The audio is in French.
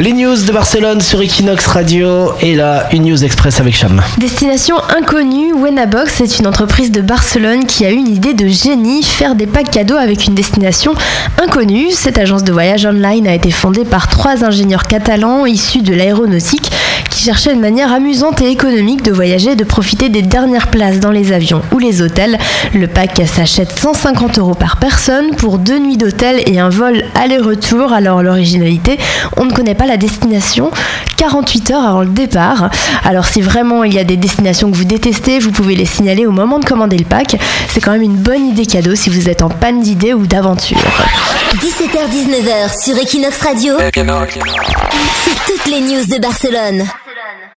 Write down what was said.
Les news de Barcelone sur Equinox Radio et là, une news express avec Cham. Destination inconnue, Wenabox est une entreprise de Barcelone qui a une idée de génie, faire des packs cadeaux avec une destination inconnue. Cette agence de voyage online a été fondée par trois ingénieurs catalans issus de l'aéronautique cherchaient une manière amusante et économique de voyager et de profiter des dernières places dans les avions ou les hôtels. Le pack s'achète 150 euros par personne pour deux nuits d'hôtel et un vol aller-retour. Alors l'originalité, on ne connaît pas la destination 48 heures avant le départ. Alors si vraiment il y a des destinations que vous détestez, vous pouvez les signaler au moment de commander le pack. C'est quand même une bonne idée cadeau si vous êtes en panne d'idées ou d'aventure. 17h-19h sur Equinox Radio. C'est toutes les news de Barcelone.